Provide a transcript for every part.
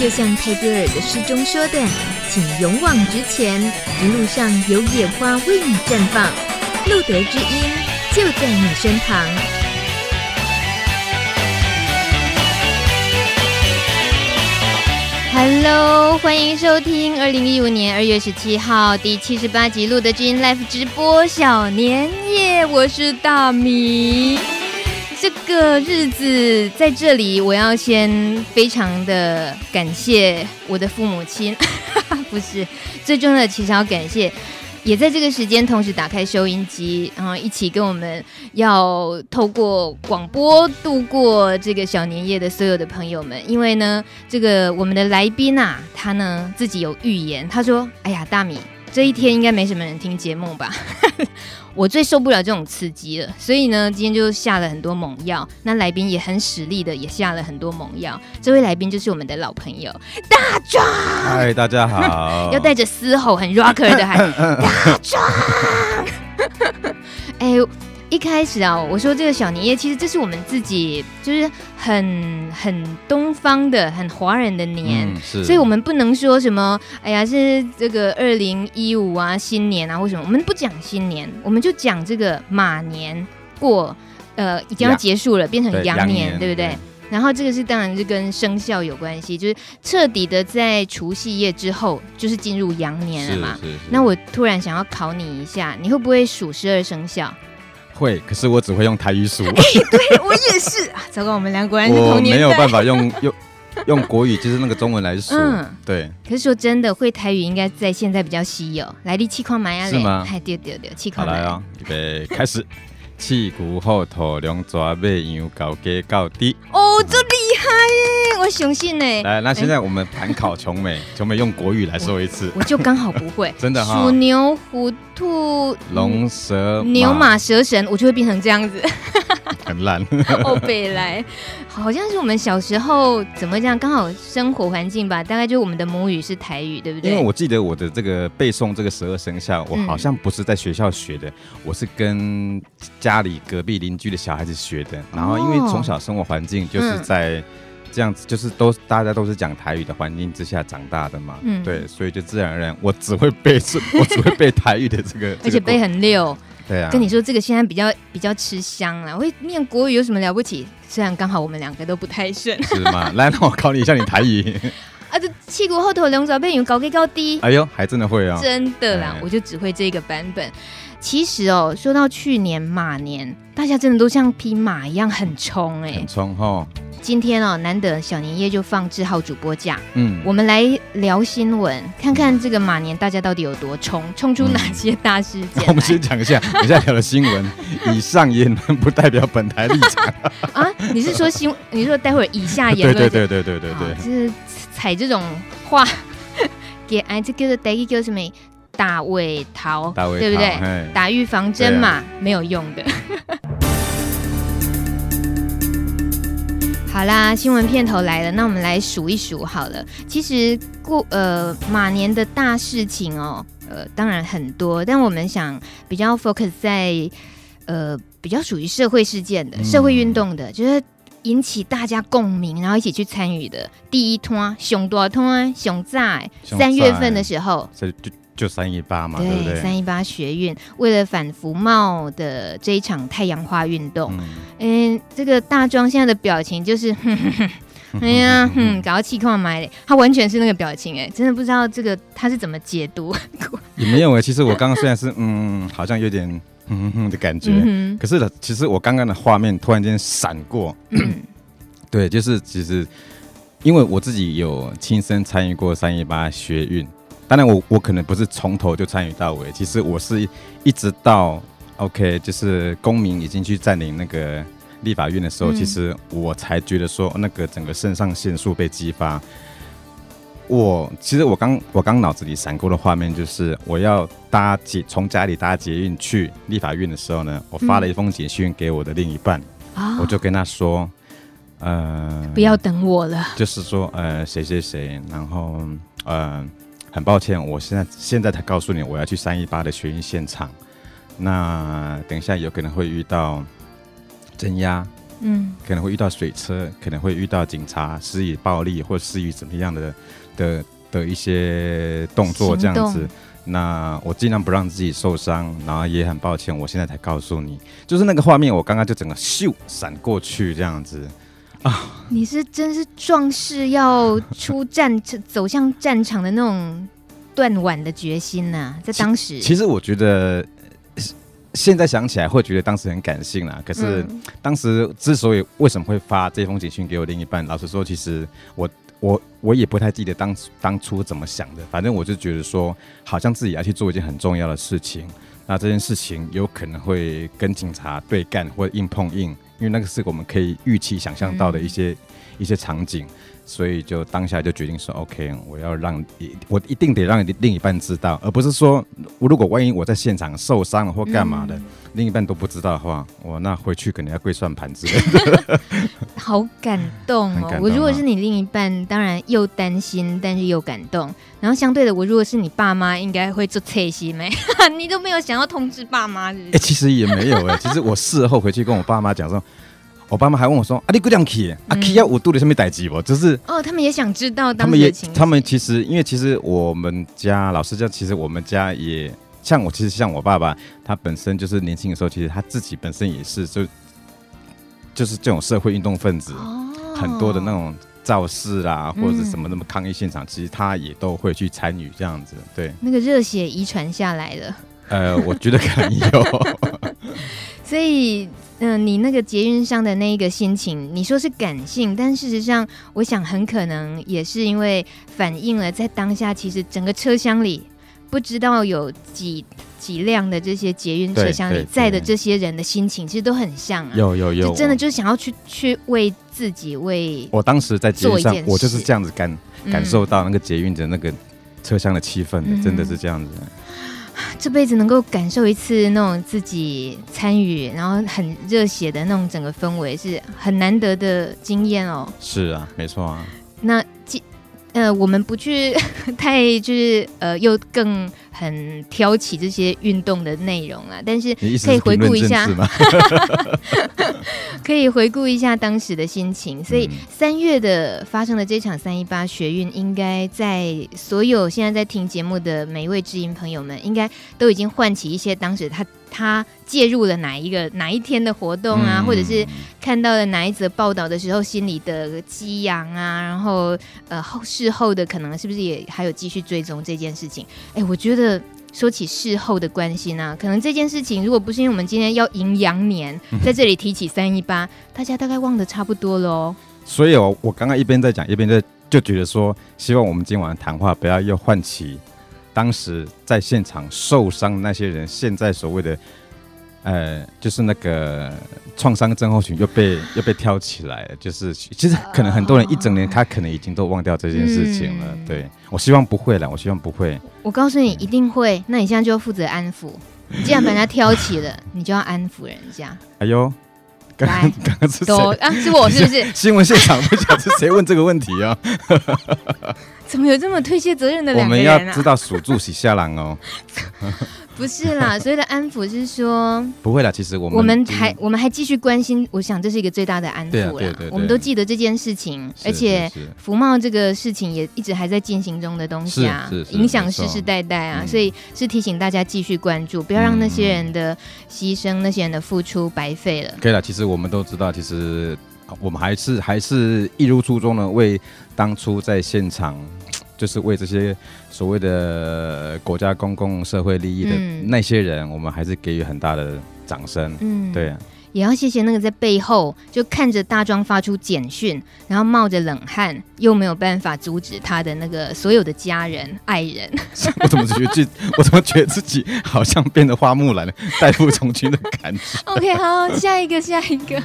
就像泰戈尔的诗中说的，请勇往直前，一路上有野花为你绽放，路德之音就在你身旁。Hello，欢迎收听二零一五年二月十七号第七十八集路德知音 Live 直播小年夜，我是大米。这个日子在这里，我要先非常的感谢我的父母亲，不是最重要的，其实要感谢，也在这个时间同时打开收音机，然后一起跟我们要透过广播度过这个小年夜的所有的朋友们，因为呢，这个我们的来宾啊，他呢自己有预言，他说：“哎呀，大米。”这一天应该没什么人听节目吧？我最受不了这种刺激了，所以呢，今天就下了很多猛药。那来宾也很使力的，也下了很多猛药。这位来宾就是我们的老朋友大壮。嗨，大家好！要带着嘶吼，很 rocker 的喊 大壮。哎。一开始啊，我说这个小年夜，其实这是我们自己就是很很东方的、很华人的年，嗯、所以我们不能说什么，哎呀，是这个二零一五啊，新年啊，或什么，我们不讲新年，我们就讲这个马年过，呃，已经要结束了，变成羊年，对，对不对，对？然后这个是当然是跟生肖有关系，就是彻底的在除夕夜之后，就是进入羊年了嘛。那我突然想要考你一下，你会不会数十二生肖？会，可是我只会用台语数。欸、对我也是啊，糟糕，我们两个果然是同年代。我没有办法用 用用国语，就是那个中文来数。嗯，对。可是说真的，会台语应该在现在比较稀有。来，你气矿买啊？是吗？哎，对对对，气矿来啊！预备开始。气鼓后头两抓尾羊高低高低。哦，这厉害耶！我相信呢。来，那现在我们盘考琼美，琼美用国语来说一次。我就刚好不会，真的哈。鼠牛虎兔龙蛇牛马蛇神，我就会变成这样子。很烂。哦，北来，好像是我们小时候怎么这样？刚好生活环境吧，大概就我们的母语是台语，对不对？因为我记得我的这个背诵这个十二生肖，我好像不是在学校学的，嗯、我是跟家里隔壁邻居的小孩子学的。然后因为从小生活环境就是在这样子，就是都大家都是讲台语的环境之下长大的嘛，嗯，对，所以就自然而然我只会背，我只会背台语的这个，而且背很溜。对啊，跟你说这个现在比较比较吃香了。我会念国语有什么了不起？虽然刚好我们两个都不太顺。是吗？来，那我考你一下，你台语。啊，这屁股后头两爪背，有高低高低。哎呦，还真的会啊！真的啦，我就只会这个版本。其实哦，说到去年马年，大家真的都像匹马一样很冲哎，很冲哈。今天哦，难得小年夜就放志浩主播假，嗯，我们来聊新闻，看看这个马年大家到底有多冲，冲出哪些大事件。嗯、我们先讲一下，等下聊的新闻，以上言论 不代表本台立场啊。你是说新？你是说待会儿以下言论？对对对对对对对，就是踩这种话，给哎，这叫做第一叫什么？打尾桃，对不对？打预防针嘛，啊、没有用的。好啦，新闻片头来了，那我们来数一数好了。其实过呃马年的大事情哦，呃当然很多，但我们想比较 focus 在呃比较属于社会事件的、嗯、社会运动的，就是引起大家共鸣，然后一起去参与的。第一摊熊多摊熊在三月份的时候。就三一八嘛，对，对不对？三一八学运为了反服贸的这一场太阳花运动，嗯，嗯，这个大庄现在的表情就是，哼哼哼哎呀，哼，搞到气矿买的，他完全是那个表情，哎，真的不知道这个他是怎么解读。也没有哎，其实我刚刚虽然是 嗯，好像有点嗯哼哼的感觉，嗯、可是呢，其实我刚刚的画面突然间闪过，嗯、对，就是其实因为我自己有亲身参与过三一八学运。当然我，我我可能不是从头就参与到尾，其实我是一直到 OK，就是公民已经去占领那个立法院的时候，嗯、其实我才觉得说那个整个肾上腺素被激发。我其实我刚我刚脑子里闪过的画面就是，我要搭捷从家里搭捷运去立法院的时候呢，我发了一封简讯给我的另一半，嗯、我就跟他说，呃，不要等我了，就是说呃谁谁谁，然后呃。很抱歉，我现在现在才告诉你，我要去三一八的学运现场。那等一下有可能会遇到镇压，嗯，可能会遇到水车，可能会遇到警察施以暴力或施以怎么样的的的一些动作这样子。那我尽量不让自己受伤，然后也很抱歉，我现在才告诉你，就是那个画面，我刚刚就整个咻闪过去这样子啊！你是真是壮士要出战走向战场的那种断腕的决心呐、啊，在当时其，其实我觉得现在想起来会觉得当时很感性啦。可是当时之所以为什么会发这封简讯给我另一半，老实说，其实我。我我也不太记得当当初怎么想的，反正我就觉得说，好像自己要去做一件很重要的事情，那这件事情有可能会跟警察对干或硬碰硬，因为那个是我们可以预期想象到的一些、嗯、一些场景。所以就当下就决定说，OK，我要让我一定得让另一半知道，而不是说，如果万一我在现场受伤了或干嘛的，嗯、另一半都不知道的话，我那回去可能要跪算盘之类的。好感动哦！我如果是你另一半，当然又担心，但是又感动。然后相对的，我如果是你爸妈，应该会做测心没？你都没有想要通知爸妈？哎、欸，其实也没有哎、欸。其实我事后回去跟我爸妈讲说。我爸妈还问我说：“啊，你姑娘去？啊，去要五度的什么代志不？就是哦，他们也想知道。他们也，他们其实，因为其实我们家老实讲，其实我们家也像我，其实像我爸爸，他本身就是年轻的时候，其实他自己本身也是就就是这种社会运动分子，哦、很多的那种造势啦，或者是什么那么抗议现场，嗯、其实他也都会去参与这样子。对，那个热血遗传下来的。呃，我觉得可能有。所以。嗯、呃，你那个捷运上的那一个心情，你说是感性，但事实上，我想很可能也是因为反映了在当下，其实整个车厢里不知道有几几辆的这些捷运车厢里载的这些人的心情，其实都很像啊。有有有，就真的就是想要去去为自己为我当时在捷运上，我就是这样子感感受到那个捷运的那个车厢的气氛的，嗯、真的是这样子。这辈子能够感受一次那种自己参与，然后很热血的那种整个氛围，是很难得的经验哦。是啊，没错啊。那。呃，我们不去 太就是呃，又更很挑起这些运动的内容啊，但是可以回顾一下，可以回顾一下当时的心情。所以三月的发生的这场三一八学运，应该在所有现在在听节目的每一位知音朋友们，应该都已经唤起一些当时他。他介入了哪一个哪一天的活动啊，嗯、或者是看到了哪一则报道的时候，心里的激昂啊，然后呃后事后的可能是不是也还有继续追踪这件事情？哎，我觉得说起事后的关心啊，可能这件事情如果不是因为我们今天要迎羊年，在这里提起三一八，大家大概忘得差不多了哦。所以我我刚刚一边在讲，一边在就觉得说，希望我们今晚的谈话不要又唤起。当时在现场受伤那些人，现在所谓的，呃，就是那个创伤症候群又被 又被挑起来了。就是其实可能很多人一整年他可能已经都忘掉这件事情了。嗯、对，我希望不会了，我希望不会。我告诉你，一定会。那你现在就要负责安抚。你既然把人家挑起了，你就要安抚人家。哎呦，刚刚刚刚是谁啊？是我是不是？新闻现场不晓得是谁问这个问题啊？怎么有这么推卸责任的两个人啊？我们要知道属住喜下郎哦。不是啦，所谓的安抚是说不会啦。其实我们我们还我们还继续关心，我想这是一个最大的安抚了。对对对，我们都记得这件事情，而且福茂这个事情也一直还在进行中的东西啊，影响世世代代啊，所以是提醒大家继续关注，不要让那些人的牺牲、那些人的付出白费了。可以了，其实我们都知道，其实我们还是还是一如初衷的为当初在现场。就是为这些所谓的国家公共社会利益的那些人，嗯、我们还是给予很大的掌声。嗯，对、啊，也要谢谢那个在背后就看着大庄发出简讯，然后冒着冷汗又没有办法阻止他的那个所有的家人爱人。我怎么觉得自己，我怎么觉得自己好像变得花木兰了，代父从军的感觉？OK，好，下一个，下一个。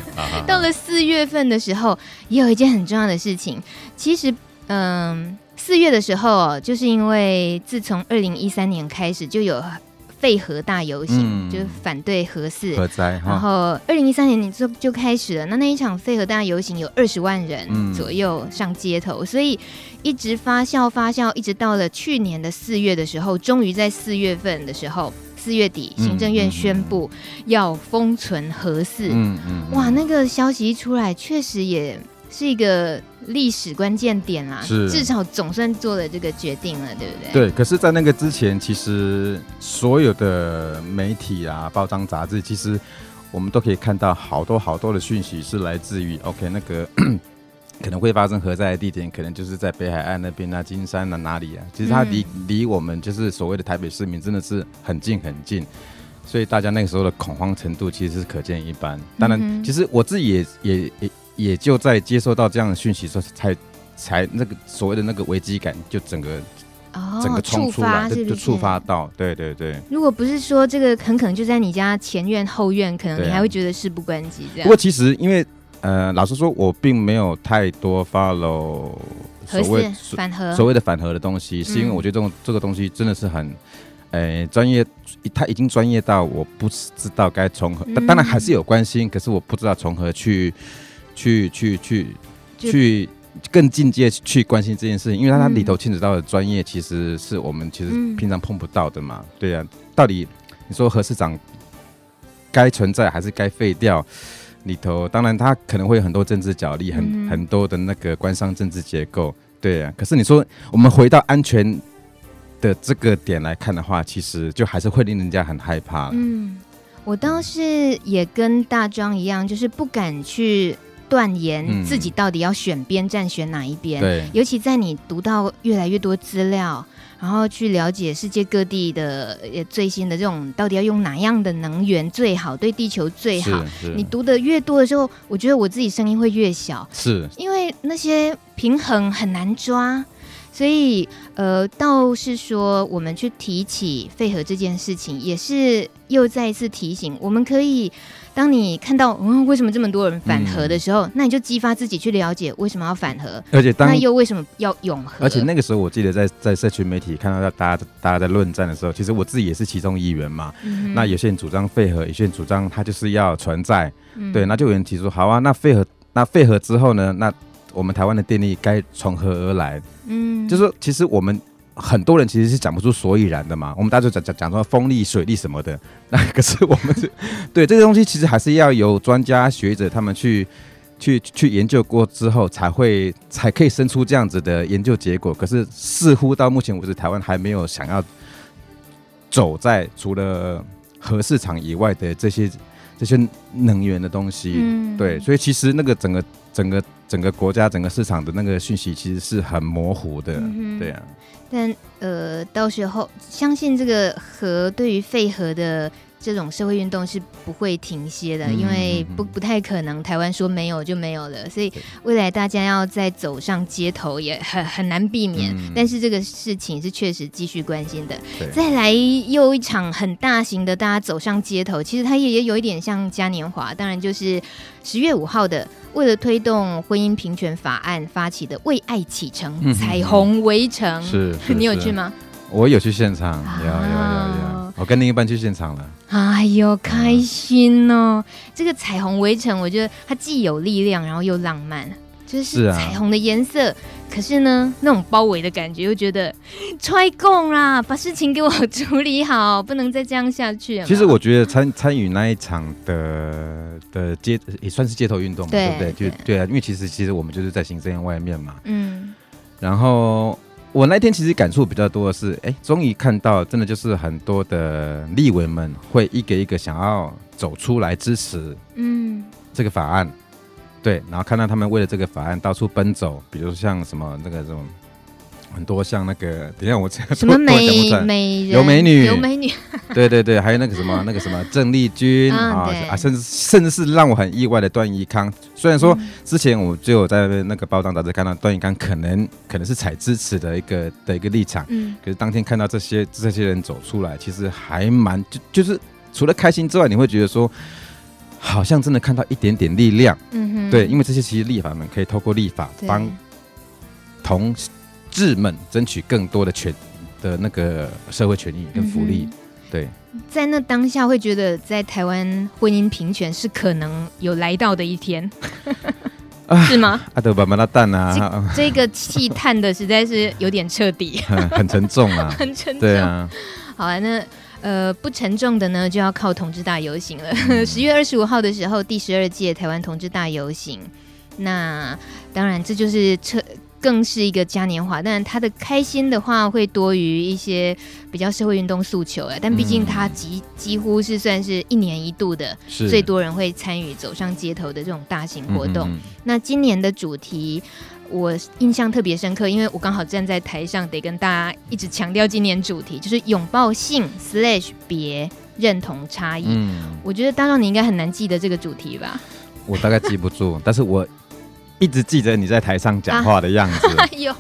到了四月份的时候，也有一件很重要的事情。其实，嗯。四月的时候，就是因为自从二零一三年开始就有废核大游行，嗯、就是反对核四核灾。然后二零一三年你就就开始了，那那一场废核大游行有二十万人左右上街头，嗯、所以一直发酵发酵，一直到了去年的四月的时候，终于在四月份的时候。四月底，行政院宣布要封存核四。嗯嗯，哇，那个消息一出来，确实也是一个历史关键点啦。是，至少总算做了这个决定了，对不对？对。可是，在那个之前，其实所有的媒体啊、报章杂志，其实我们都可以看到好多好多的讯息是来自于 OK 那个。可能会发生核灾的地点，可能就是在北海岸那边啊，金山啊，哪里啊？其实它离离我们就是所谓的台北市民真的是很近很近，所以大家那个时候的恐慌程度其实是可见一斑。当然，其实我自己也也也也就在接收到这样的讯息时候，才才那个所谓的那个危机感就整个哦整个冲出来，是是就触发到，对对对。如果不是说这个很可能就在你家前院后院，可能你还会觉得事不关己这样。不过其实因为。呃，老实说，我并没有太多 follow 所谓反核所谓的反核的东西，是因为我觉得这种这个东西真的是很，呃，专业，他已经专业到我不知道该从何，当然还是有关心，可是我不知道从何去去去去去更进阶去关心这件事情，因为它它里头牵扯到的专业，其实是我们其实平常碰不到的嘛。对呀，到底你说何市长该存在还是该废掉？里头当然，他可能会有很多政治角力，很很多的那个官商政治结构，对啊。可是你说我们回到安全的这个点来看的话，其实就还是会令人家很害怕。嗯，我倒是也跟大庄一样，就是不敢去断言自己到底要选边站，选哪一边。对，尤其在你读到越来越多资料。然后去了解世界各地的最新的这种到底要用哪样的能源最好，对地球最好。你读的越多的时候，我觉得我自己声音会越小，是因为那些平衡很难抓。所以呃，倒是说我们去提起废核这件事情，也是又再一次提醒，我们可以。当你看到嗯，为什么这么多人反核的时候，嗯、那你就激发自己去了解为什么要反核，而且当那又为什么要永核？而且那个时候，我记得在在社群媒体看到大家大家在论战的时候，其实我自己也是其中一员嘛。嗯、那有些人主张废核，有些人主张它就是要存在。嗯、对，那就有人提出，好啊，那废核那废核之后呢？那我们台湾的电力该从何而来？嗯，就是说其实我们。很多人其实是讲不出所以然的嘛，我们大家就讲讲讲说风力、水力什么的，那可是我们是对这个东西，其实还是要由专家学者他们去去去研究过之后，才会才可以生出这样子的研究结果。可是似乎到目前为止，台湾还没有想要走在除了核市场以外的这些这些能源的东西。嗯，对，所以其实那个整个整个整个国家整个市场的那个讯息其实是很模糊的，嗯、对啊。但呃，到时候相信这个核对于废核的这种社会运动是不会停歇的，嗯、因为不不太可能台湾说没有就没有了，所以未来大家要再走上街头也很很难避免。嗯、但是这个事情是确实继续关心的。再来又一场很大型的大家走上街头，其实它也也有一点像嘉年华，当然就是十月五号的。为了推动婚姻平权法案发起的“为爱启程”彩虹围城，是，你有去吗？我有去现场，有有有有，我跟另一半去现场了。哎呦，开心哦！这个彩虹围城，我觉得它既有力量，然后又浪漫。就是彩虹的颜色，啊、可是呢，那种包围的感觉，又觉得踹供啦，把事情给我处理好，不能再这样下去。其实我觉得参参与那一场的的街也算是街头运动嘛，对，对不对？对就对啊，因为其实其实我们就是在行政院外面嘛。嗯。然后我那天其实感触比较多的是，哎，终于看到真的就是很多的立委们会一个一个想要走出来支持，嗯，这个法案。对，然后看到他们为了这个法案到处奔走，比如像什么那个这种很多像那个，等一下我这样什么美美人有美女。有美女，对对对，还有那个什么那个什么郑丽君。啊啊，甚至甚至是让我很意外的段奕康。虽然说之前我就有在那个报章杂志看到段奕康可能可能是采支持的一个的一个立场，嗯，可是当天看到这些这些人走出来，其实还蛮就就是除了开心之外，你会觉得说。好像真的看到一点点力量，嗯哼，对，因为这些其实立法们可以透过立法帮同志们争取更多的权的那个社会权益跟福利，对，在那当下会觉得在台湾婚姻平权是可能有来到的一天，是吗？阿德巴巴拉蛋啊，这个气叹的实在是有点彻底，很沉重啊，很沉重，对啊。好啊，那呃，不沉重的呢，就要靠同志大游行了。十、嗯、月二十五号的时候，第十二届台湾同志大游行。那当然，这就是车。更是一个嘉年华，但他的开心的话会多于一些比较社会运动诉求哎。但毕竟他几几乎是算是一年一度的，最多人会参与走上街头的这种大型活动。嗯、那今年的主题我印象特别深刻，因为我刚好站在台上，得跟大家一直强调今年主题就是拥抱性 slash /别认同差异。嗯，我觉得大壮你应该很难记得这个主题吧？我大概记不住，但是我。一直记得你在台上讲话的样子。哎呦，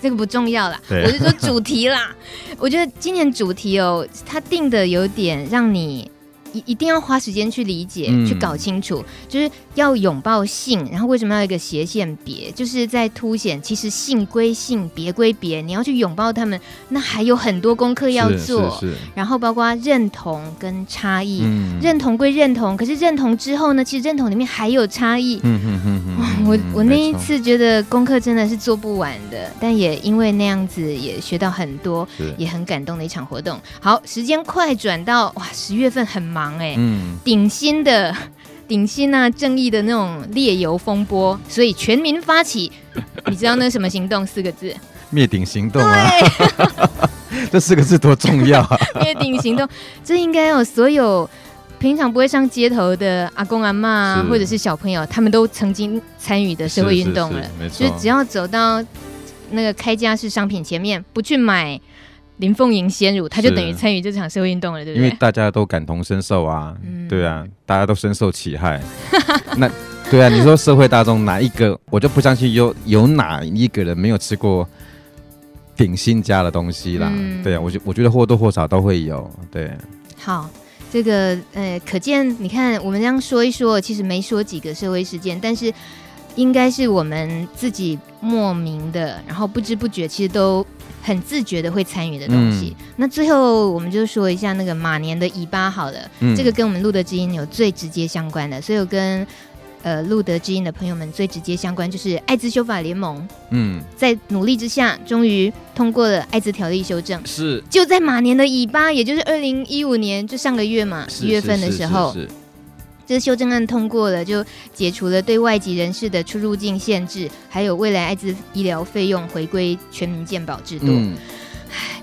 这个不重要啦，我就说主题啦。我觉得今年主题哦，它定的有点让你。一一定要花时间去理解，嗯、去搞清楚，就是要拥抱性，然后为什么要一个斜线别，就是在凸显其实性归性，别归别，你要去拥抱他们，那还有很多功课要做。然后包括认同跟差异，嗯、认同归认同，可是认同之后呢，其实认同里面还有差异。嗯嗯嗯嗯，我我那一次觉得功课真的是做不完的，但也因为那样子也学到很多，也很感动的一场活动。好，时间快转到哇，十月份很忙。忙哎，嗯，顶新的 顶新啊，正义的那种猎游风波，所以全民发起，你知道那什么行动？四个字，灭顶行动啊！对 这四个字多重要啊！灭顶行动，这应该有所有平常不会上街头的阿公阿嬷，是或者是小朋友，他们都曾经参与的社会运动了。是是是，就是只要走到那个开家式商品前面，不去买。林凤营先乳，他就等于参与这场社会运动了，对不对？因为大家都感同身受啊，嗯、对啊，大家都深受其害。那对啊，你说社会大众哪一个，我就不相信有有哪一个人没有吃过顶新家的东西啦。嗯、对啊，我觉我觉得或多或少都会有。对，好，这个呃，可见你看我们这样说一说，其实没说几个社会事件，但是应该是我们自己莫名的，然后不知不觉其实都。很自觉的会参与的东西。嗯、那最后我们就说一下那个马年的尾巴好了，嗯、这个跟我们路德之音有最直接相关的，所以我跟呃路德之音的朋友们最直接相关就是艾滋修法联盟。嗯，在努力之下，终于通过了艾滋条例修正。是，就在马年的尾巴，也就是二零一五年，就上个月嘛，一月份的时候。是是是是是这个修正案通过了，就解除了对外籍人士的出入境限制，还有未来艾滋医疗费用回归全民健保制度。嗯、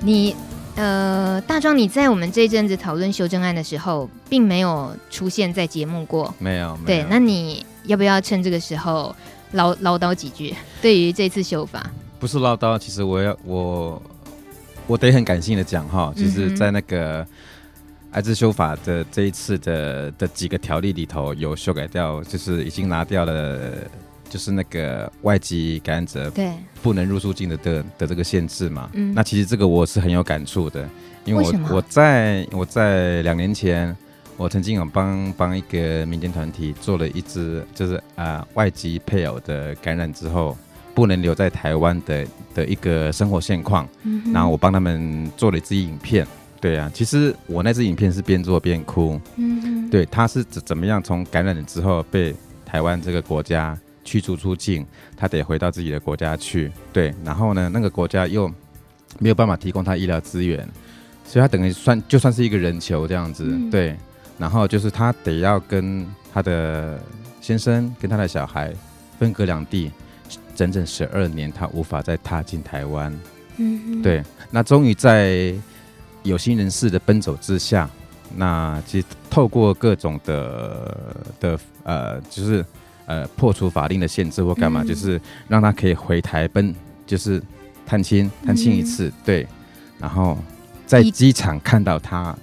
你呃，大壮，你在我们这阵子讨论修正案的时候，并没有出现在节目过，没有。没有对，那你要不要趁这个时候唠唠叨几句？对于这次修法，不是唠叨，其实我要我我得很感性的讲哈，就是在那个。嗯艾滋修法的这一次的的几个条例里头有修改掉，就是已经拿掉了，就是那个外籍感染者对。不能入出境的的的这个限制嘛。嗯，那其实这个我是很有感触的，因为我为我在我在两年前，我曾经有帮帮一个民间团体做了一支，就是啊、呃、外籍配偶的感染之后不能留在台湾的的一个生活现况，嗯、然后我帮他们做了一支影片。对啊，其实我那支影片是边做边哭。嗯哼，对，他是怎怎么样从感染了之后被台湾这个国家驱逐出境，他得回到自己的国家去。对，然后呢，那个国家又没有办法提供他医疗资源，所以他等于算就算是一个人球这样子。嗯、对，然后就是他得要跟他的先生跟他的小孩分隔两地，整整十二年，他无法再踏进台湾。嗯哼，对，那终于在。有心人士的奔走之下，那其实透过各种的的呃，就是呃破除法令的限制或干嘛，嗯、就是让他可以回台奔，就是探亲探亲一次，嗯、对，然后在机场看到他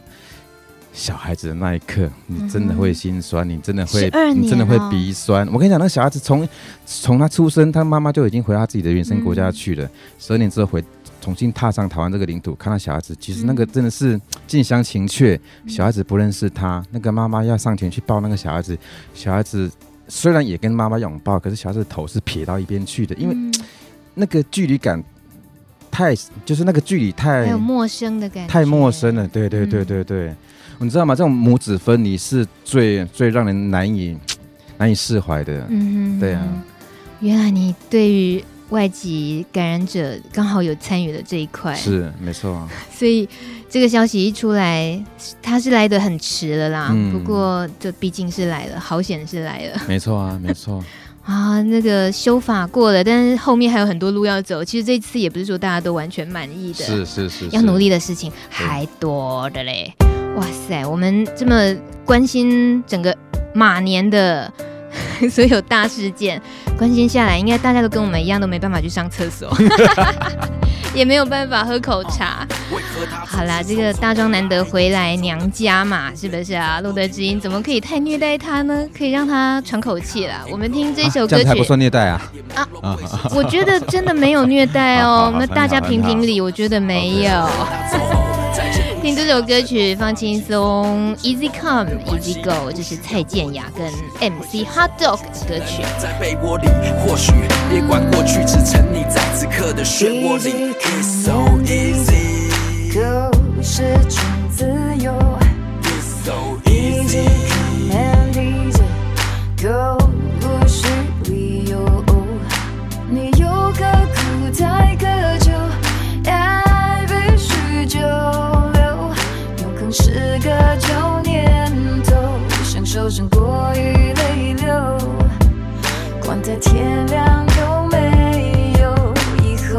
小孩子的那一刻，你真的会心酸，你真的会，你真的会鼻酸。我跟你讲，那个小孩子从从他出生，他妈妈就已经回他自己的原生国家去了，十二、嗯、年之后回。重新踏上台湾这个领土，看到小孩子，其实那个真的是近乡情怯。嗯、小孩子不认识他，那个妈妈要上前去抱那个小孩子，小孩子虽然也跟妈妈拥抱，可是小孩子的头是撇到一边去的，因为、嗯、那个距离感太，就是那个距离太有陌生的感觉，太陌生了。对对对对对，嗯、你知道吗？这种母子分离是最最让人难以难以释怀的。嗯哼，对啊。原来你对于。外籍感染者刚好有参与了这一块，是没错。所以这个消息一出来，他是来的很迟了啦。嗯、不过这毕竟是来了，好险是来了。没错啊，没错。啊，那个修法过了，但是后面还有很多路要走。其实这次也不是说大家都完全满意的，是是是，要努力的事情还多的嘞。哇塞，我们这么关心整个马年的 所有大事件，关心下来，应该大家都跟我们一样，都没办法去上厕所。也没有办法喝口茶。好啦，这个大庄难得回来娘家嘛，是不是啊？路德之音怎么可以太虐待他呢？可以让他喘口气啦。我们听这首歌曲，啊、这还不算虐待啊？啊，我觉得真的没有虐待哦。那大家评评理，我觉得没有。听这首歌曲放轻松，Easy Come Easy Go，这是蔡健雅跟 MC Hot Dog 的歌曲。在被窝里，或许别管过去，只沉溺在此刻的漩涡里。It's so easy 天亮有没有以后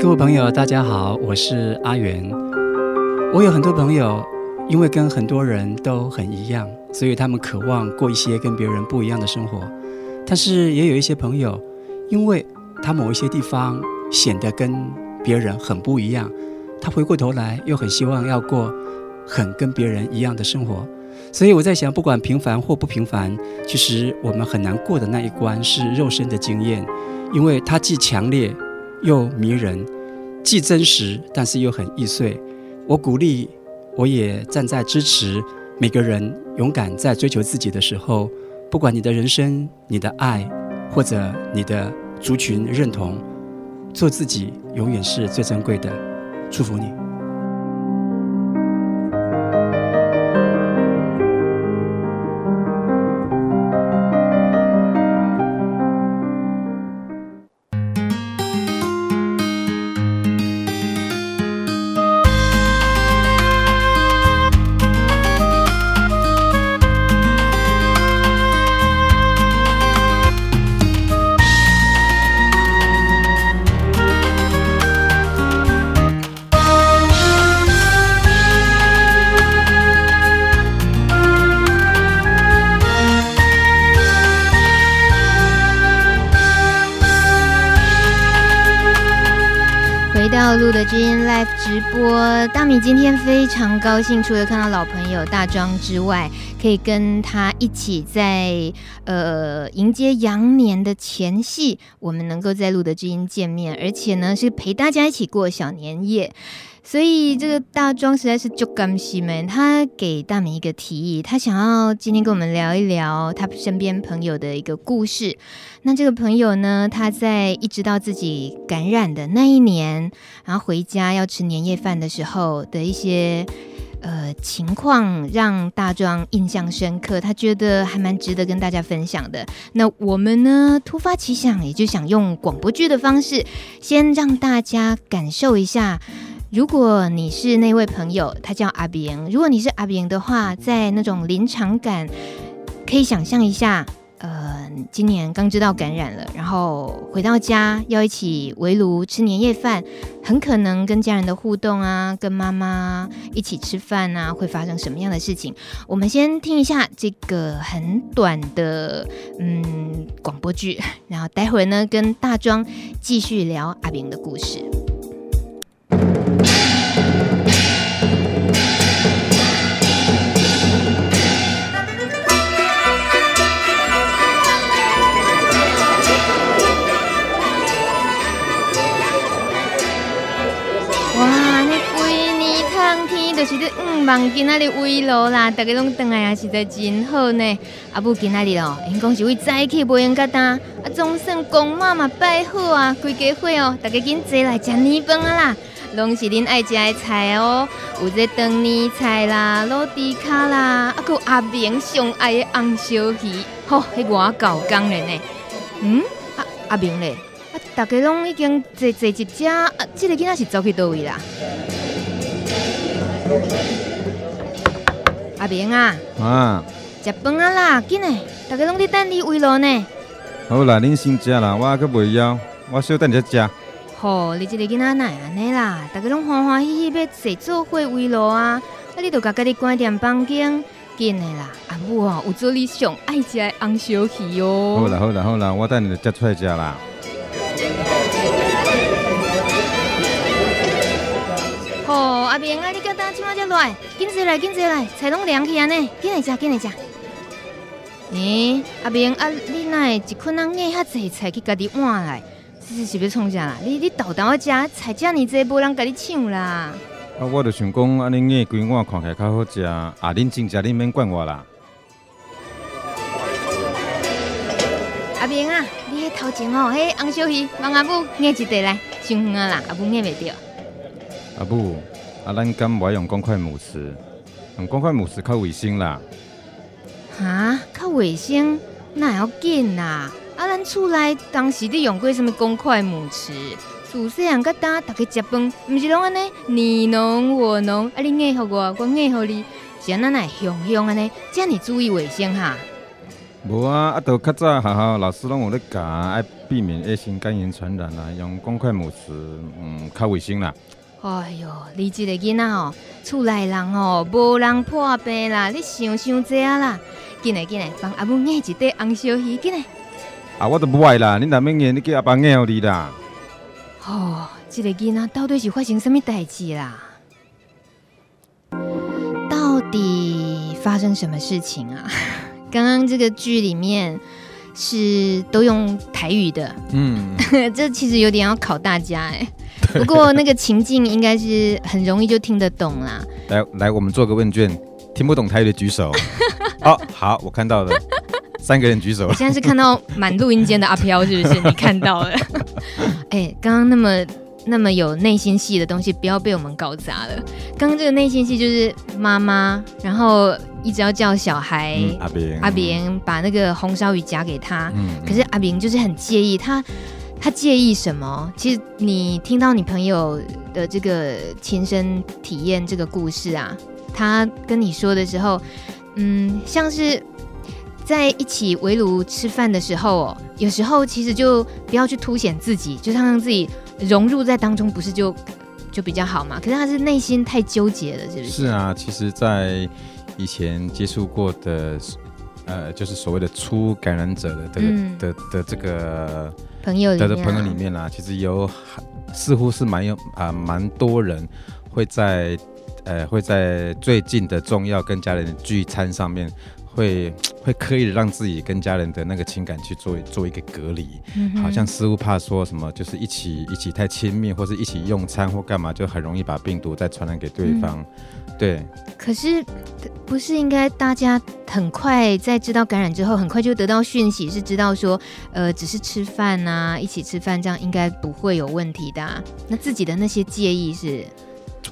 各位朋友，大家好，我是阿元。我有很多朋友，因为跟很多人都很一样，所以他们渴望过一些跟别人不一样的生活。但是也有一些朋友，因为他某一些地方显得跟别人很不一样，他回过头来又很希望要过很跟别人一样的生活。所以我在想，不管平凡或不平凡，其实我们很难过的那一关是肉身的经验，因为它既强烈又迷人，既真实但是又很易碎。我鼓励，我也站在支持每个人勇敢在追求自己的时候。不管你的人生、你的爱，或者你的族群认同，做自己永远是最珍贵的。祝福你。大米今天非常高兴，除了看到老朋友大庄之外，可以跟他一起在呃迎接羊年的前夕，我们能够在路德知音见面，而且呢是陪大家一起过小年夜。所以这个大庄实在是就甘心们，他给大明一个提议，他想要今天跟我们聊一聊他身边朋友的一个故事。那这个朋友呢，他在一直到自己感染的那一年，然后回家要吃年夜饭的时候的一些呃情况，让大庄印象深刻，他觉得还蛮值得跟大家分享的。那我们呢，突发奇想，也就想用广播剧的方式，先让大家感受一下。如果你是那位朋友，他叫阿炳。如果你是阿炳的话，在那种临场感，可以想象一下，呃，今年刚知道感染了，然后回到家要一起围炉吃年夜饭，很可能跟家人的互动啊，跟妈妈一起吃饭啊，会发生什么样的事情？我们先听一下这个很短的嗯广播剧，然后待会儿呢跟大庄继续聊阿炳的故事。就是的，嗯，忙今仔日围炉啦，大家拢回来啊，实在真好呢。啊，不今仔日哦，因讲是为早起无闲甲担，啊，总算公妈嘛拜好啊，规家伙哦，大家紧坐来吃年饭啊啦。拢是恁爱食的菜哦，有这长年菜啦、芦猪脚啦，啊，搁阿明上爱的红烧鱼，吼，迄外够工人呢。嗯，啊阿明咧，啊，大家拢已经坐坐一只，啊，这个囝仔是走去倒位啦？阿明啊，啊，食饭啊啦，紧嘞，大家拢在等你围炉呢。好啦，恁先食啦，我还阁未枵，我小等你食。吼，你这个囡仔哪会安尼啦？大家拢欢欢喜喜要坐做伙围炉啊！啊，你着家己关点房间，紧嘞啦！阿母哦，有做你上爱食的红烧鱼哦。好啦好啦好啦，我等你就夹出来食啦。吼，阿明啊，你叫来，紧坐来紧坐来，菜拢凉去安尼，紧来食紧来食。诶，阿明啊，你哪会一困人硬遐济菜去家己换来？这是是要创啥啦？你你豆豆我食菜这么济，无人甲你抢啦。啊，我就想讲，安尼硬规碗看起来较好食。啊，恁真食，恁免管我啦。阿明啊，你迄头前哦，迄红烧鱼，帮阿母硬一块来，上远啊啦，阿母硬袂着。阿母，啊，咱敢不爱用公筷母匙？用公筷母匙较卫生啦。哈，较卫生，那也要紧啦。啊！咱厝内当时你用过什么公筷母匙？自细汉到大，大家食饭，毋是拢安尼你侬我侬，啊！你爱互我，我爱互你，是安怎来香香安尼，遮尔注意卫生哈。无啊，啊，都较早学校老师拢有咧教，爱避免乙型肝炎传染啊，用公筷母匙，嗯，较卫生啦。哎哟，你这个囡仔哦，厝内人哦，无人破病啦，你想想这啦，进来进来，帮阿母爱一块红烧鱼，进来。啊，我都不爱啦！你哪明年你叫阿爸爱你啦？哦，这个囡仔到底是发生什么代志啦？到底发生什么事情啊？刚刚这个剧里面是都用台语的，嗯，这其实有点要考大家哎。不过那个情境应该是很容易就听得懂啦。来来，我们做个问卷，听不懂台语的举手。哦，好，我看到了。三个人举手。我现在是看到满录音间的阿飘，是不是？你看到了？哎、欸，刚刚那么那么有内心戏的东西，不要被我们搞砸了。刚刚这个内心戏就是妈妈，然后一直要叫小孩、嗯、阿炳阿炳把那个红烧鱼夹给他。嗯、可是阿炳就是很介意，他他介意什么？其实你听到你朋友的这个亲身体验这个故事啊，他跟你说的时候，嗯，像是。在一起围炉吃饭的时候哦，有时候其实就不要去凸显自己，就让让自己融入在当中，不是就就比较好嘛？可是他是内心太纠结了，是不是？是啊，其实，在以前接触过的，呃，就是所谓的初感染者的的、嗯、的的，的这个朋友的朋友里面啦，其实有似乎是蛮有啊，蛮多人会在呃会在最近的重要跟家人的聚餐上面。会会刻意的让自己跟家人的那个情感去做做一个隔离，嗯、好像似乎怕说什么，就是一起一起太亲密，或是一起用餐或干嘛，就很容易把病毒再传染给对方。嗯、对。可是不是应该大家很快在知道感染之后，很快就得到讯息，是知道说，呃，只是吃饭啊，一起吃饭这样应该不会有问题的、啊。那自己的那些介意是？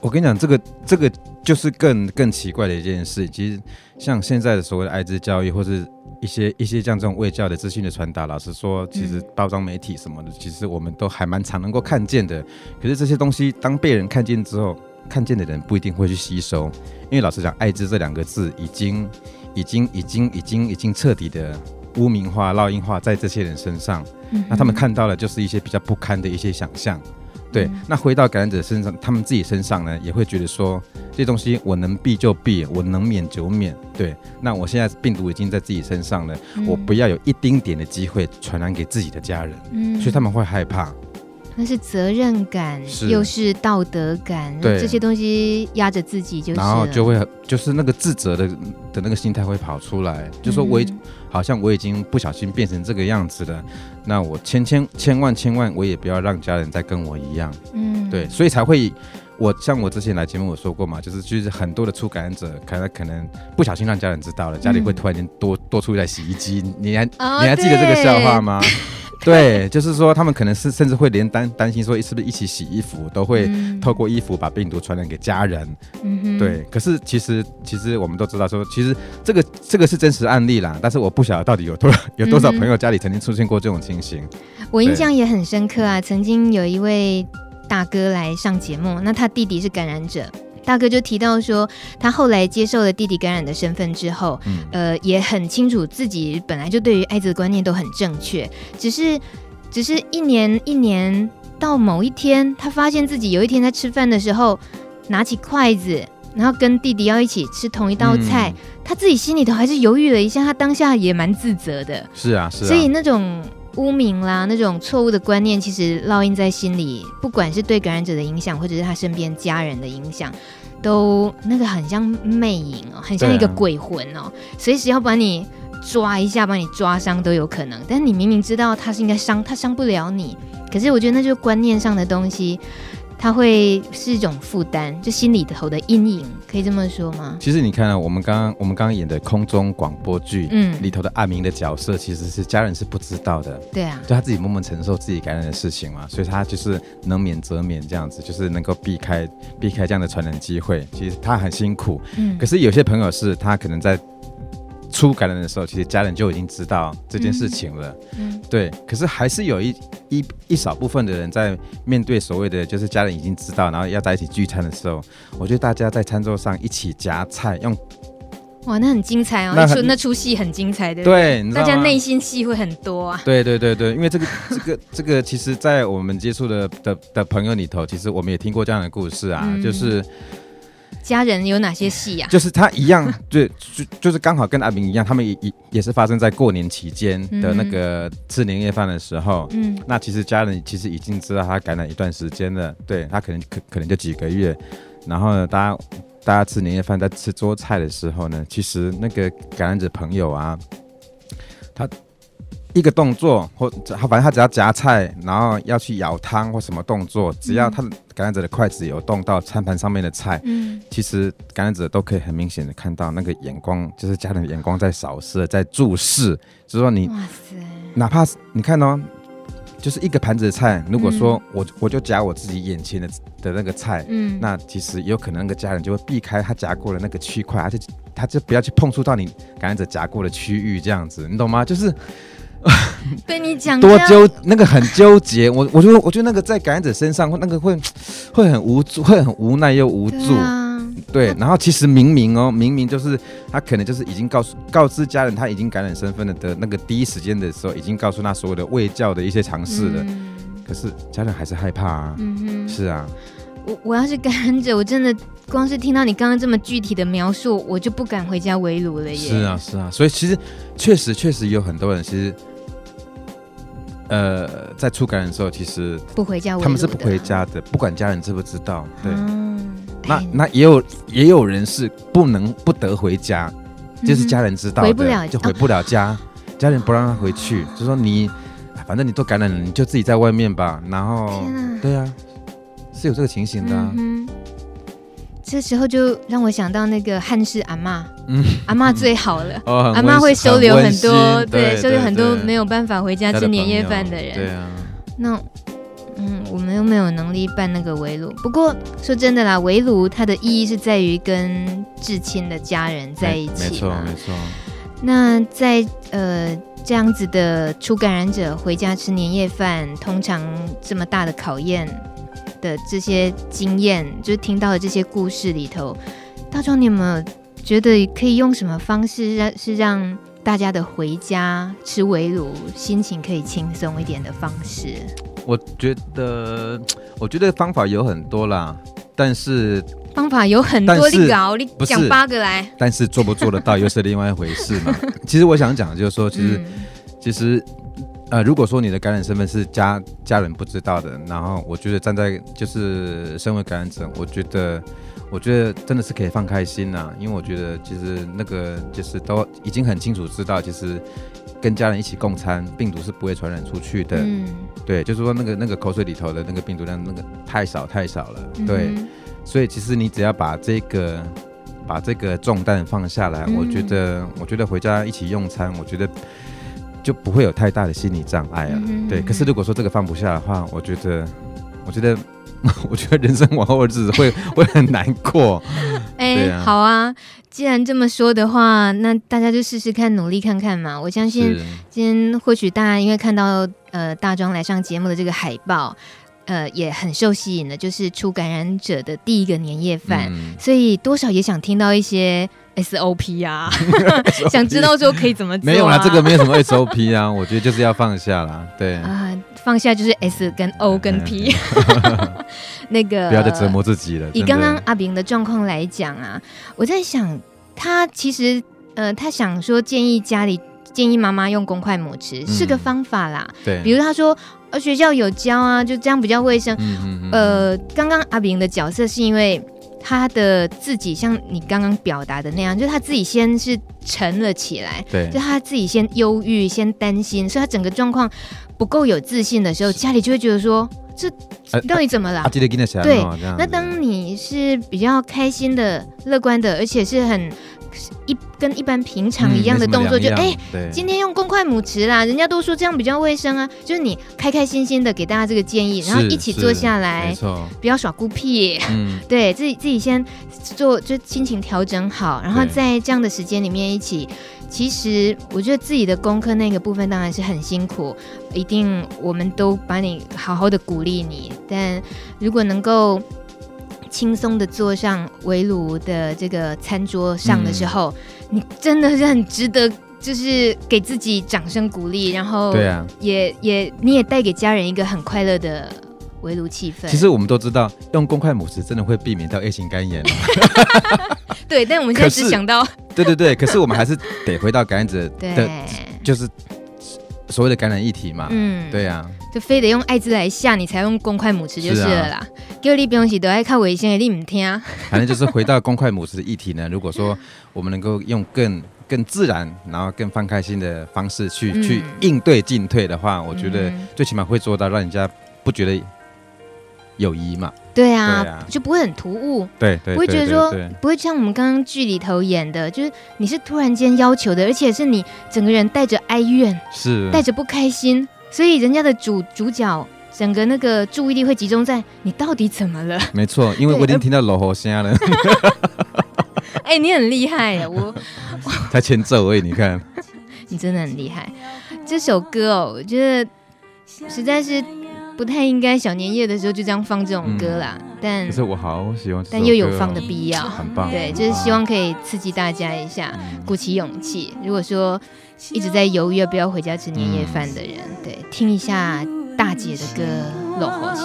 我跟你讲，这个这个就是更更奇怪的一件事。其实像现在的所谓的艾滋教育，或是一些一些像这种卫教的资讯的传达，老实说，其实包装媒体什么的，其实我们都还蛮常能够看见的。可是这些东西当被人看见之后，看见的人不一定会去吸收，因为老实讲，艾滋这两个字已经已经已经已经已经彻底的污名化、烙印化在这些人身上。那他们看到的就是一些比较不堪的一些想象。对，那回到感染者身上，他们自己身上呢，也会觉得说，这东西我能避就避，我能免就免。对，那我现在病毒已经在自己身上了，嗯、我不要有一丁点的机会传染给自己的家人。嗯，所以他们会害怕。那是责任感，是。又是道德感，对。这些东西压着自己，就是，然后就会就是那个自责的的那个心态会跑出来，嗯、就说我已好像我已经不小心变成这个样子了，那我千千千万千万我也不要让家人再跟我一样，嗯，对，所以才会我像我之前来节目我说过嘛，就是就是很多的出感染者可能可能不小心让家人知道了，家里会突然间多多出一台洗衣机，你还、哦、你还记得这个笑话吗？对，就是说他们可能是甚至会连担担心说是不是一起洗衣服，都会透过衣服把病毒传染给家人。对。可是其实其实我们都知道说，其实这个这个是真实案例啦。但是我不晓得到底有多 有多少朋友家里曾经出现过这种情形。我印象也很深刻啊，曾经有一位大哥来上节目，那他弟弟是感染者。大哥就提到说，他后来接受了弟弟感染的身份之后，嗯、呃，也很清楚自己本来就对于艾滋的观念都很正确，只是，只是一年一年到某一天，他发现自己有一天在吃饭的时候，拿起筷子，然后跟弟弟要一起吃同一道菜，嗯、他自己心里头还是犹豫了一下，他当下也蛮自责的。是啊，是啊。所以那种污名啦，那种错误的观念，其实烙印在心里，不管是对感染者的影响，或者是他身边家人的影响。都那个很像魅影哦，很像一个鬼魂哦，随、啊、时要把你抓一下，把你抓伤都有可能。但是你明明知道他是应该伤，他伤不了你。可是我觉得那就是观念上的东西，它会是一种负担，就心里头的阴影，可以这么说吗？其实你看啊，我们刚刚我们刚刚演的空中广播剧，嗯，里头的阿明的角色其实是家人是不知道的，对啊，就他自己默默承受自己感染的事情嘛，所以他就是能免则免这样子，就是能够避开避开这样的传染机会。其实他很辛苦，嗯，可是有些朋友是他可能在。初感染的时候，其实家人就已经知道这件事情了。嗯，嗯对。可是还是有一一一少部分的人在面对所谓的就是家人已经知道，然后要在一起聚餐的时候，我觉得大家在餐桌上一起夹菜，用哇，那很精彩哦，那出那出戏很精彩的，对，对大家内心戏会很多啊。对对对对，因为这个这个这个，其实，在我们接触的的的朋友里头，其实我们也听过这样的故事啊，嗯、就是。家人有哪些戏呀、啊？就是他一样，就，就就是刚好跟阿明一样，他们也也也是发生在过年期间的那个吃年夜饭的时候。嗯，那其实家人其实已经知道他感染一段时间了，对他可能可可能就几个月。然后呢，大家大家吃年夜饭在吃桌菜的时候呢，其实那个感染者朋友啊，他。一个动作，或他反正他只要夹菜，然后要去舀汤或什么动作，只要他感染者的筷子有动到餐盘上面的菜，嗯，其实感染者都可以很明显的看到那个眼光，就是家人的眼光在扫视，在注视，就是说你，哇塞，哪怕是你看哦，就是一个盘子的菜，如果说我我就夹我自己眼前的的那个菜，嗯，那其实有可能那个家人就会避开他夹过的那个区块，而且他就不要去碰触到你感染者夹过的区域，这样子，你懂吗？就是。被你讲多纠，那个很纠结。我我觉得，我觉得那个在感染者身上，那个会会很无助，会很无奈又无助。对，然后其实明明哦，明明就是他可能就是已经告诉告知家人他已经感染身份了的那个第一时间的时候，已经告诉他所有的卫教的一些尝试了。嗯、可是家人还是害怕啊。是啊。我我要是感染者，我真的光是听到你刚刚这么具体的描述，我就不敢回家围炉了耶。是啊，是啊。所以其实确实确实有很多人其实。呃，在出感染的时候，其实不回家，他们是不回家的，不管家人知不知道。对，嗯、那那也有也有人是不能不得回家，嗯、就是家人知道的回不了就回不了家，哦、家人不让他回去，就说你反正你都感染了，你就自己在外面吧。然后，啊对啊，是有这个情形的、啊。嗯这时候就让我想到那个汉氏阿妈，嗯，阿妈最好了，哦、阿妈会收留很多，对，收留很多没有办法回家吃年夜饭的人。对啊，那嗯，我们又没有能力办那个围炉。不过说真的啦，围炉它的意义是在于跟至亲的家人在一起。没错，没错。那在呃这样子的初感染者回家吃年夜饭，通常这么大的考验。的这些经验，就是听到的这些故事里头，大壮，你有没有觉得可以用什么方式让是让大家的回家吃围炉，心情可以轻松一点的方式？我觉得，我觉得方法有很多啦，但是方法有很多，你搞，你讲八个来，但是 做不做得到又是另外一回事嘛。其实我想讲的就是说，其实，嗯、其实。呃，如果说你的感染身份是家家人不知道的，然后我觉得站在就是身为感染者，我觉得我觉得真的是可以放开心呐、啊，因为我觉得其实那个就是都已经很清楚知道，其实跟家人一起共餐，病毒是不会传染出去的。嗯，对，就是说那个那个口水里头的那个病毒量那个太少太少了。对，所以其实你只要把这个把这个重担放下来，嗯、我觉得我觉得回家一起用餐，我觉得。就不会有太大的心理障碍了。嗯对，可是如果说这个放不下的话，我觉得，我觉得，我觉得人生往后的日子会会很难过。哎、好啊，既然这么说的话，那大家就试试看，努力看看嘛。我相信今天或许大家因为看到呃大庄来上节目的这个海报，呃也很受吸引的，就是出感染者的第一个年夜饭，嗯所以多少也想听到一些 SOP 啊，想知道说可以怎么做、啊。没有啦，这个没有什么 SOP 啊，我觉得就是要放下啦。对，啊、放下就是 S 跟 O 跟 P，那个不要再折磨自己了。以刚刚阿炳的状况来讲啊，我在想，他其实呃，他想说建议家里建议妈妈用公筷母匙、嗯是个方法啦。对，比如他说，呃，学校有教啊，就这样比较卫生。嗯嗯嗯呃，刚刚阿炳的角色是因为他的自己像你刚刚表达的那样，就是他自己先是沉了起来，对就他自己先忧郁、先担心，所以他整个状况不够有自信的时候，家里就会觉得说，这到底怎么了？对那当你是比较开心的、乐观的，而且是很一跟一般平常一样的动作，就哎、，今天用公筷母匙啦，人家都说这样比较卫生啊。就是你开开心心的给大家这个建议，然后一起坐下来不要耍孤僻。嗯，对自己自己先做，就心情调整好，然后在这样的时间里面一起。其实我觉得自己的功课那个部分当然是很辛苦，一定我们都把你好好的鼓励你。但如果能够轻松的坐上围炉的这个餐桌上的时候，你真的是很值得，就是给自己掌声鼓励，然后对啊。也也你也带给家人一个很快乐的围炉气氛。其实我们都知道，用公筷母匙真的会避免到 A 型肝炎。对，但我们现在只想到对对对，可是我们还是得回到感染者 对的，就是所谓的感染议题嘛。嗯，对啊，就非得用艾滋来吓你才用公筷母匙就是了啦。叫你不用洗都爱靠卫生的，你唔听。反正就是回到公筷母匙的议题呢。如果说我们能够用更更自然，然后更放开心的方式去、嗯去应对进退的话，我觉得嗯最起码会做到让人家不觉得有疑嘛。对啊，对啊就不会很突兀，对对，不会觉得说不会像我们刚刚剧里头演的，就是你是突然间要求的，而且是你整个人带着哀怨，是带着不开心，所以人家的主主角整个那个注意力会集中在你到底怎么了。没错，因为我已经听到落雨声了，哎、你很厉害耶，我才前奏而已。你看，你真的很厉害。这首歌哦，我觉得实在是不太应该小年夜的时候就这样放这种歌啦，但可是我好喜欢但又有放的必要，很棒。对，就是希望可以刺激大家一下，鼓起勇气。如果说一直在犹豫要不要回家吃年夜饭的人，对，听一下大姐的歌《落雨声》。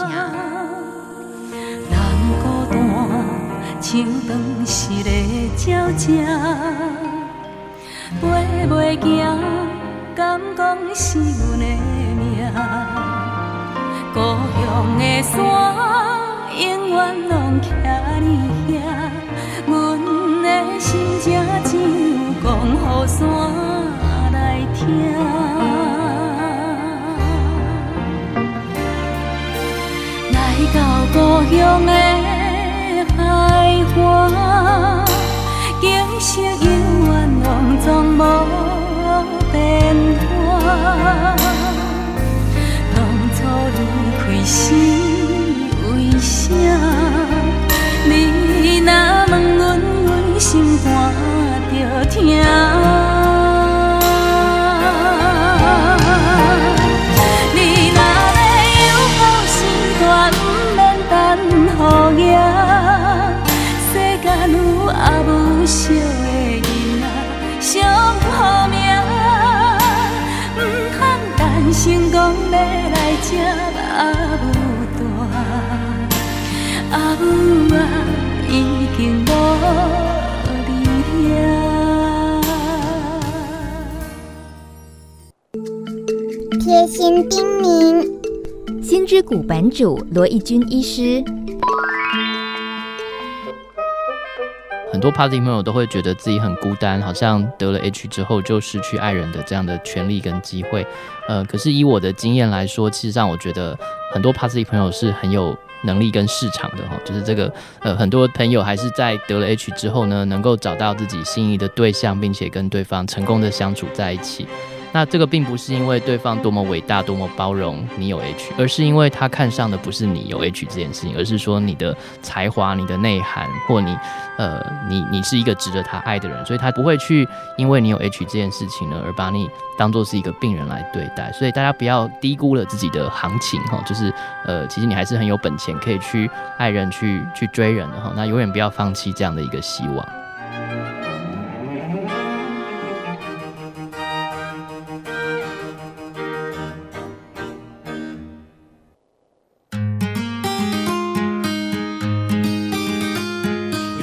人孤单，像当时的鸟只，飞袂行，敢讲是阮的命。故乡的山，永远拢徛你遐，阮的心正只有讲予山来听。来到故乡的海岸，景色永远拢总无变化。离开是为甚？你若问阮，阮心肝着疼。母啊，已经无你遐。贴心叮咛。心之谷版主罗义军医师，很多 Positive 朋友都会觉得自己很孤单，好像得了 H 之后就失去爱人的这样的权利跟机会。呃，可是以我的经验来说，其实上我觉得很多 Positive 朋友是很有能力跟市场的哈，就是这个呃，很多朋友还是在得了 H 之后呢，能够找到自己心仪的对象，并且跟对方成功的相处在一起。那这个并不是因为对方多么伟大、多么包容你有 H，而是因为他看上的不是你有 H 这件事情，而是说你的才华、你的内涵，或你呃，你你是一个值得他爱的人，所以他不会去因为你有 H 这件事情呢，而把你当做是一个病人来对待。所以大家不要低估了自己的行情哈，就是呃，其实你还是很有本钱可以去爱人、去去追人的哈。那永远不要放弃这样的一个希望。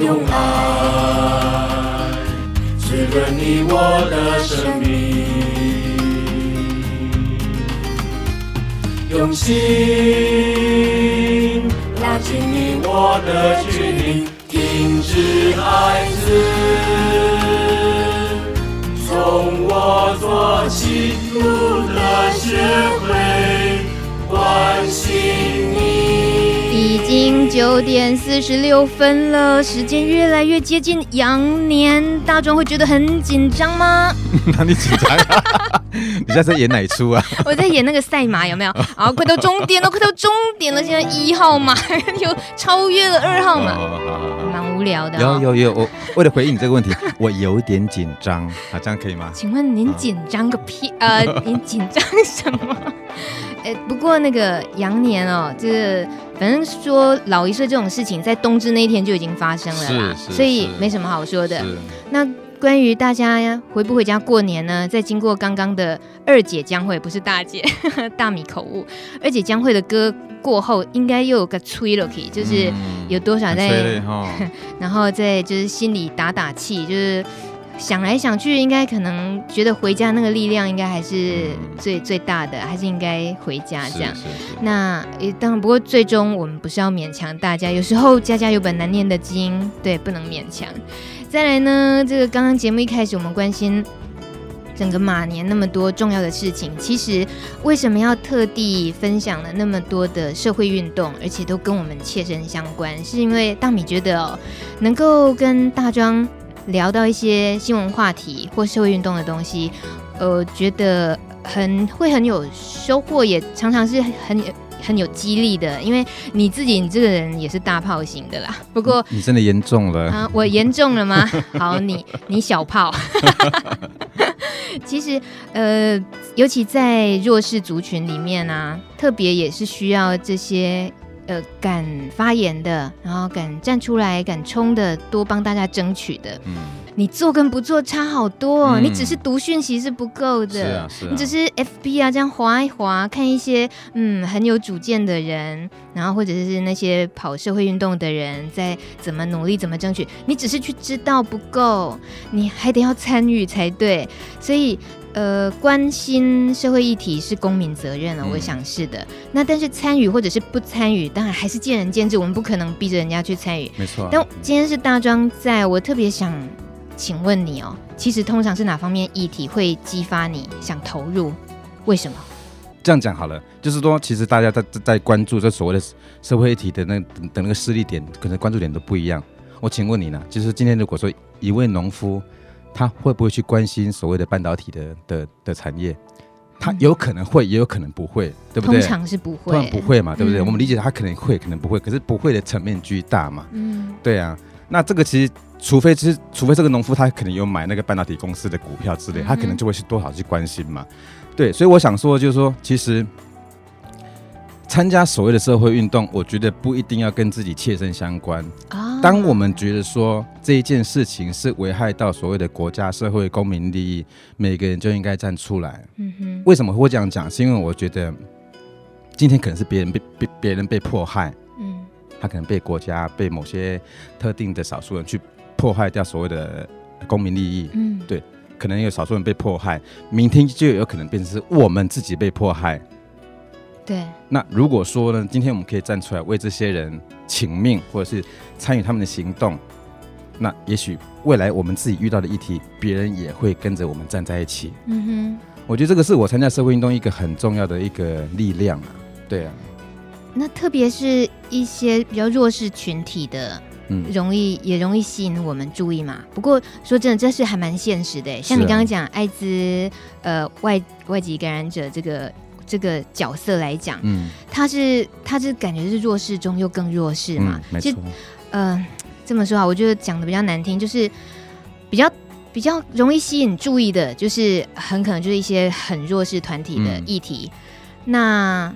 用爱滋润你我的生命，用心拉近你我的距离，停止孩子，从我做起，不得学会。九点四十六分了，时间越来越接近羊年，大壮会觉得很紧张吗？哪里紧张啊？你现在在演哪出啊？我在演那个赛马，有没有？啊，快到终点了，快到终点了！现在一号马 又超越了二号马，蛮、哦、无聊的、哦。有有有，我为了回应你这个问题，我有点紧张啊，这样可以吗？请问您紧张个屁？哦、呃，您紧张什么？哎，不过那个羊年哦，这个反正说老一岁这种事情，在冬至那一天就已经发生了啦，所以没什么好说的。那关于大家呀回不回家过年呢？在经过刚刚的二姐将会，不是大姐，大米口误，二姐将会的歌过后，应该又有个催了，k 就是有多少在，嗯、然后在就是心里打打气，就是。想来想去，应该可能觉得回家那个力量应该还是最最大的，还是应该回家这样。是是是，那也当然，不过最终我们不是要勉强大家，有时候家家有本难念的经，对，不能勉强。再来呢，这个刚刚节目一开始我们关心整个马年那么多重要的事情，其实为什么要特地分享了那么多的社会运动，而且都跟我们切身相关？是因为大米觉得哦，能够跟大庄。聊到一些新闻话题或社会运动的东西，呃，觉得很会很有收获，也常常是很很有激励的。因为你自己，你这个人也是大炮型的啦。不过你真的严重了啊！我严重了吗？好，你你小炮。其实，呃，尤其在弱势族群里面啊，特别也是需要这些。呃，敢发言的，然后敢站出来、敢冲的，多帮大家争取的。嗯，你做跟不做差好多，哦。嗯、你只是读讯息是不够的，是啊，是啊。你只是 FB 啊，这样划一划，看一些嗯很有主见的人，然后或者是那些跑社会运动的人在怎么努力、怎么争取，你只是去知道不够，你还得要参与才对。所以。呃，关心社会议题是公民责任了，嗯、我想是的。那但是参与或者是不参与，当然还是见仁见智，我们不可能逼着人家去参与。没错。但今天是大庄在，我特别想请问你哦，其实通常是哪方面议题会激发你想投入？为什么？这样讲好了，就是说，其实大家在在关注这所谓的社会议题的那的那个势力点，可能关注点都不一样。我请问你呢，就是今天如果说一位农夫。他会不会去关心所谓的半导体的的的产业？他有可能会，也有可能不会，对不对？通常是不会，通常不会嘛，对不对？嗯、我们理解他可能会，可能不会，可是不会的层面巨大嘛。嗯，对啊。那这个其实，除非其实，除非这个农夫他可能有买那个半导体公司的股票之类，他可能就会去多少去关心嘛。对，所以我想说，就是说，其实。参加所谓的社会运动，我觉得不一定要跟自己切身相关啊。当我们觉得说这一件事情是危害到所谓的国家、社会、公民利益，每个人就应该站出来。嗯哼。为什么会这样讲？是因为我觉得今天可能是别人被被别人被迫害。嗯。他可能被国家、被某些特定的少数人去破坏掉所谓的公民利益。嗯。对，可能有少数人被迫害，明天就有可能变成是我们自己被迫害。对，那如果说呢，今天我们可以站出来为这些人请命，或者是参与他们的行动，那也许未来我们自己遇到的议题，别人也会跟着我们站在一起。嗯哼，我觉得这个是我参加社会运动一个很重要的一个力量啊。对啊，那特别是一些比较弱势群体的，嗯，容易也容易吸引我们注意嘛。不过说真的，这是还蛮现实的。像你刚刚讲艾滋，呃，外外籍感染者这个这个角色来讲，嗯，他是他是感觉是弱势中又更弱势嘛。嗯、没错。呃，这么说啊，我觉得讲的比较难听，就是比较比较容易吸引注意的，就是很可能就是一些很弱势团体的议题。嗯、那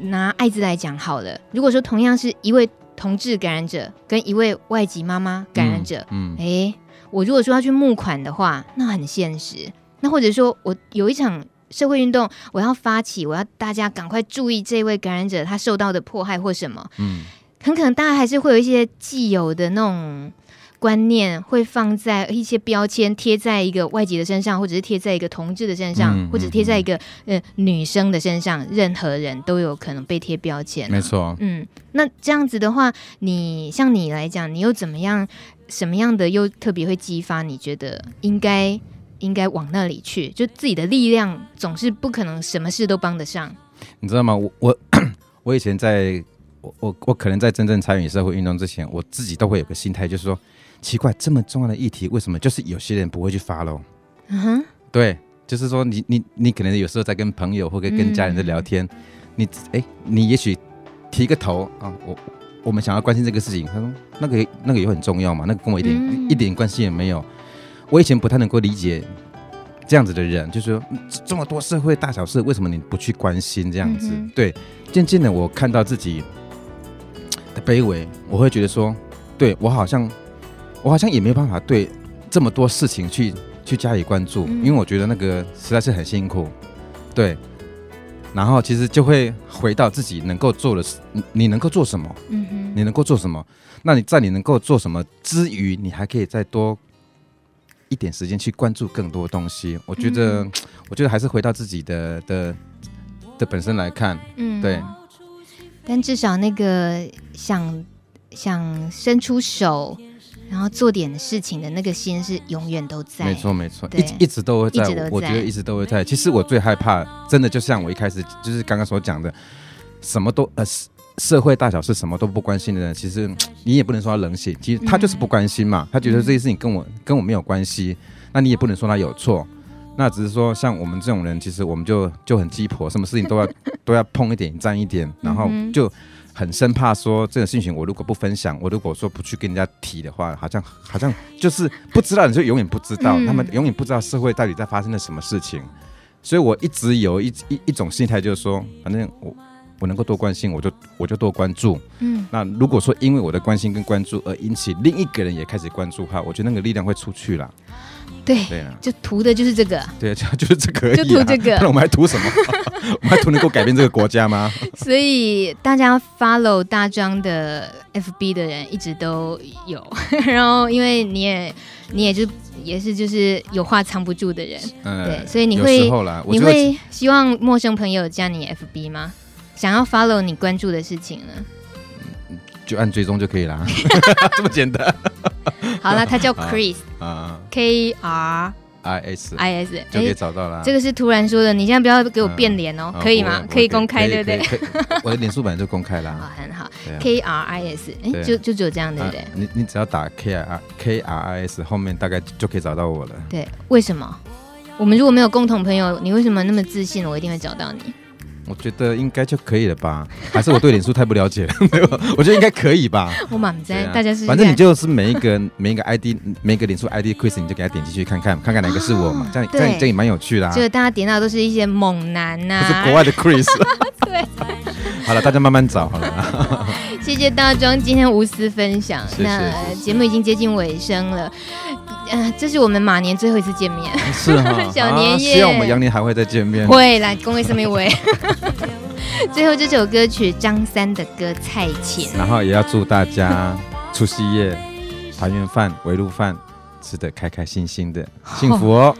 拿艾滋来讲好了，如果说同样是一位同志感染者跟一位外籍妈妈感染者，嗯，哎、嗯，我如果说要去募款的话，那很现实。那或者说我有一场社会运动，我要发起，我要大家赶快注意这位感染者他受到的迫害或什么，嗯，很可能大家还是会有一些既有的那种。观念会放在一些标签贴在一个外籍的身上，或者是贴在一个同志的身上，嗯、或者贴在一个呃女生的身上，任何人都有可能被贴标签、啊。没错，嗯，那这样子的话，你像你来讲，你又怎么样？什么样的又特别会激发你觉得应该应该往那里去？就自己的力量总是不可能什么事都帮得上，你知道吗？我我我以前在我我我可能在真正参与社会运动之前，我自己都会有个心态，就是说。奇怪，这么重要的议题，为什么就是有些人不会去 follow？嗯哼，对，就是说你你你可能有时候在跟朋友或者跟家人在聊天，嗯、你哎，你也许提个头啊，我我们想要关心这个事情，他说那个那个也很重要嘛，那个跟我一点、嗯、一点关系也没有。我以前不太能够理解这样子的人，就是说这么多社会大小事，为什么你不去关心这样子？嗯、对，渐渐的我看到自己的卑微，我会觉得说，对我好像。我好像也没有办法对这么多事情去去加以关注，因为我觉得那个实在是很辛苦，对。然后其实就会回到自己能够做的事，你能够做什么？嗯哼，你能够做什么？那你在你能够做什么之余，你还可以再多一点时间去关注更多东西。我觉得，我觉得还是回到自己的的的本身来看，嗯，对。但至少那个想想伸出手。然后做点事情的那个心是永远都在，没错没错，一一直都会在，我觉得一直都会在。其实我最害怕，真的就像我一开始就是刚刚所讲的，什么都呃社会大小事什么都不关心的人，其实你也不能说他冷血，其实他就是不关心嘛，他觉得这些事情跟我跟我没有关系，那你也不能说他有错，那只是说像我们这种人，其实我们就就很鸡婆，什么事情都要 都要碰一点沾一点，然后就。很生怕说这个事情，我如果不分享，我如果说不去跟人家提的话，好像好像就是不知道，你就永远不知道，他们永远不知道社会到底在发生了什么事情。所以我一直有一一一种心态，就是说，反正我我能够多关心，我就我就多关注。嗯，那如果说因为我的关心跟关注而引起另一个人也开始关注的话，我觉得那个力量会出去了。对，对啊就图的就是这个。对，就就是这个、啊，就图这个。那我们还图什么？我们还图能够改变这个国家吗？所以大家 follow 大庄的 FB 的人一直都有，然后因为你也你也就也是就是有话藏不住的人，嗯、对，所以你会你会希望陌生朋友加你 FB 吗？想要 follow 你关注的事情呢？就按追踪就可以了，这么简单。好了，他叫 Chris，啊，K R I S I S，就可以找到了。这个是突然说的，你现在不要给我变脸哦，可以吗？可以公开，对不对？我的脸书本来就公开了。好，很好。K R I S，哎，就就只有这样，对不对？你你只要打 K R K R I S 后面大概就可以找到我了。对，为什么？我们如果没有共同朋友，你为什么那么自信？我一定会找到你。我觉得应该就可以了吧？还是我对脸书太不了解了？没有，我觉得应该可以吧。我满在，大家是反正你就是每一个 每一个 ID 每一个脸书 ID Chris，你就给他点进去看看，看看哪个是我嘛？这样这样这也蛮有趣的啊。就大家点到都是一些猛男呐，是国外的 Chris。对，好了，大家慢慢找好了。谢谢大庄今天无私分享。那节目已经接近尾声了。嗯，这是我们马年最后一次见面，是哈，小年夜，希望我们羊年还会再见面。会来，恭喜上面位。最后这首歌曲张三的歌《菜钱》，然后也要祝大家除夕夜团圆饭、围炉饭吃得开开心心的，幸福哦。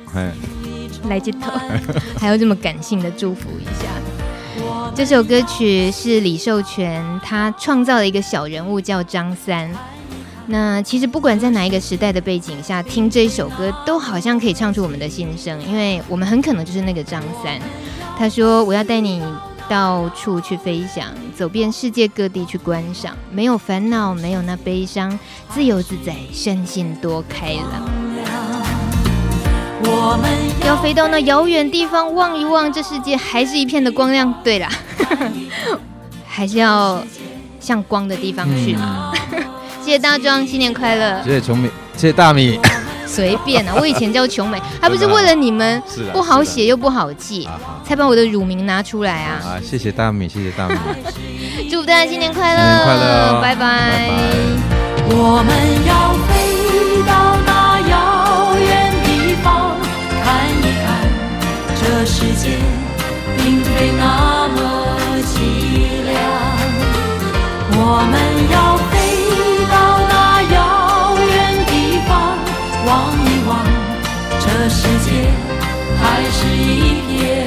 来接头，还有这么感性的祝福一下。这首歌曲是李寿全他创造了一个小人物叫张三。那其实不管在哪一个时代的背景下听这一首歌，都好像可以唱出我们的心声，因为我们很可能就是那个张三。他说：“我要带你到处去飞翔，走遍世界各地去观赏，没有烦恼，没有那悲伤，自由自在，身心多开朗。我们要飞到那遥远地方，望一望这世界，还是一片的光亮。对啦，还是要向光的地方去。嗯、谢谢大壮，新年快乐！谢谢琼美，谢谢大米。随便啊，我以前叫琼美，还不是为了你们，不好写又不好记，才把我的乳名拿出来啊！啊，谢谢大米，谢谢大米，祝大家新年快乐，新年快乐，拜拜。拜拜。我们要飞到那遥远地方，看一看这世界并非那么凄凉。我们的世界还是一片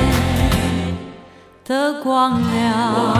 的光亮。